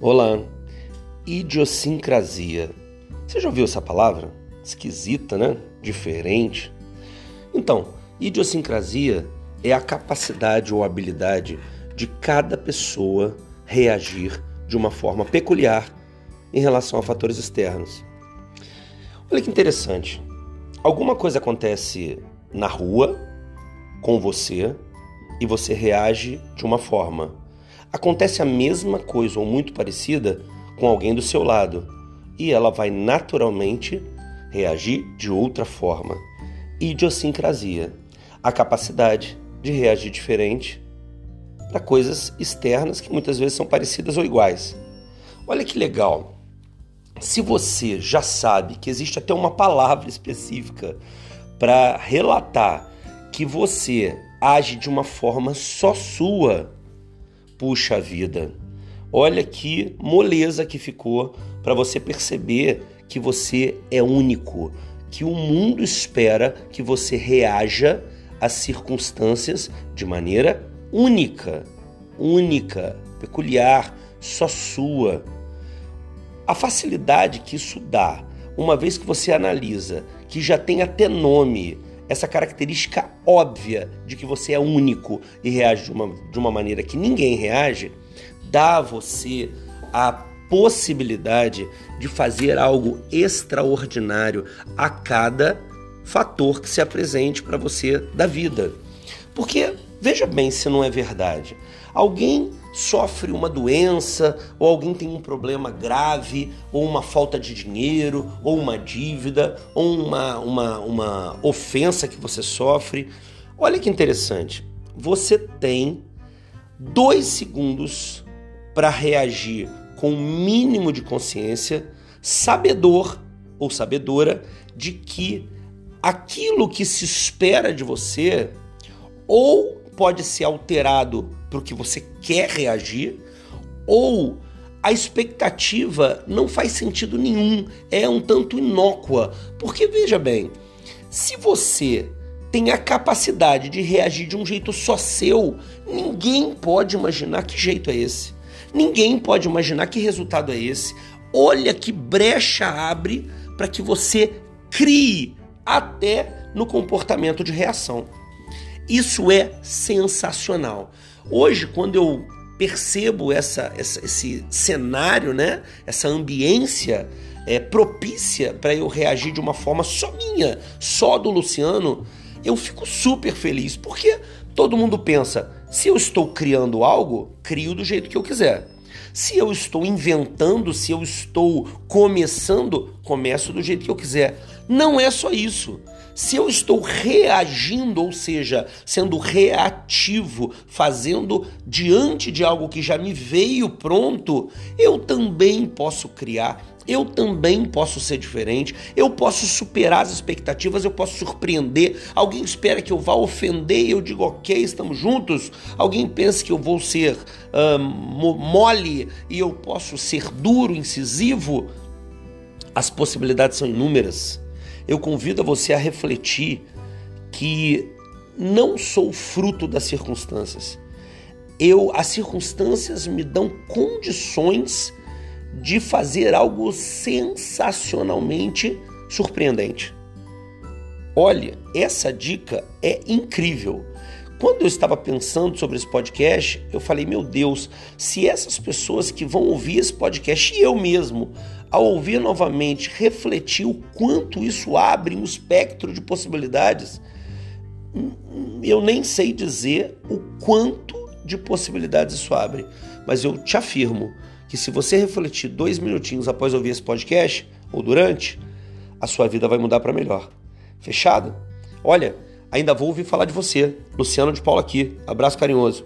Olá, idiosincrasia. Você já ouviu essa palavra? Esquisita, né? Diferente. Então, idiosincrasia é a capacidade ou habilidade de cada pessoa reagir de uma forma peculiar em relação a fatores externos. Olha que interessante. Alguma coisa acontece na rua com você e você reage de uma forma acontece a mesma coisa ou muito parecida com alguém do seu lado e ela vai naturalmente reagir de outra forma. Idiosincrasia a capacidade de reagir diferente para coisas externas que muitas vezes são parecidas ou iguais. Olha que legal. Se você já sabe que existe até uma palavra específica para relatar que você age de uma forma só sua, Puxa vida, olha que moleza que ficou para você perceber que você é único, que o mundo espera que você reaja às circunstâncias de maneira única, única, peculiar, só sua. A facilidade que isso dá, uma vez que você analisa que já tem até nome, essa característica óbvia de que você é único e reage de uma, de uma maneira que ninguém reage, dá a você a possibilidade de fazer algo extraordinário a cada fator que se apresente para você da vida. Porque veja bem se não é verdade. Alguém sofre uma doença, ou alguém tem um problema grave, ou uma falta de dinheiro, ou uma dívida, ou uma, uma, uma ofensa que você sofre. Olha que interessante. Você tem dois segundos para reagir com o mínimo de consciência, sabedor ou sabedora de que aquilo que se espera de você ou pode ser alterado para o que você quer reagir, ou a expectativa não faz sentido nenhum, é um tanto inócua. Porque veja bem, se você tem a capacidade de reagir de um jeito só seu, ninguém pode imaginar que jeito é esse. Ninguém pode imaginar que resultado é esse. Olha que brecha abre para que você crie até no comportamento de reação. Isso é sensacional. Hoje, quando eu percebo essa, essa esse cenário, né, essa ambiência é, propícia para eu reagir de uma forma só minha, só do Luciano, eu fico super feliz, porque todo mundo pensa: se eu estou criando algo, crio do jeito que eu quiser. Se eu estou inventando, se eu estou começando, começo do jeito que eu quiser. Não é só isso. Se eu estou reagindo, ou seja, sendo reativo, fazendo diante de algo que já me veio pronto, eu também posso criar, eu também posso ser diferente, eu posso superar as expectativas, eu posso surpreender. Alguém espera que eu vá ofender e eu digo, ok, estamos juntos. Alguém pensa que eu vou ser mole e eu posso ser duro, incisivo. As possibilidades são inúmeras eu convido a você a refletir que não sou fruto das circunstâncias. Eu, as circunstâncias me dão condições de fazer algo sensacionalmente surpreendente. Olha, essa dica é incrível. Quando eu estava pensando sobre esse podcast, eu falei: meu Deus, se essas pessoas que vão ouvir esse podcast e eu mesmo, ao ouvir novamente, refletir o quanto isso abre um espectro de possibilidades, eu nem sei dizer o quanto de possibilidades isso abre, mas eu te afirmo que se você refletir dois minutinhos após ouvir esse podcast, ou durante, a sua vida vai mudar para melhor. Fechado? Olha. Ainda vou ouvir falar de você. Luciano de Paula aqui. Abraço carinhoso.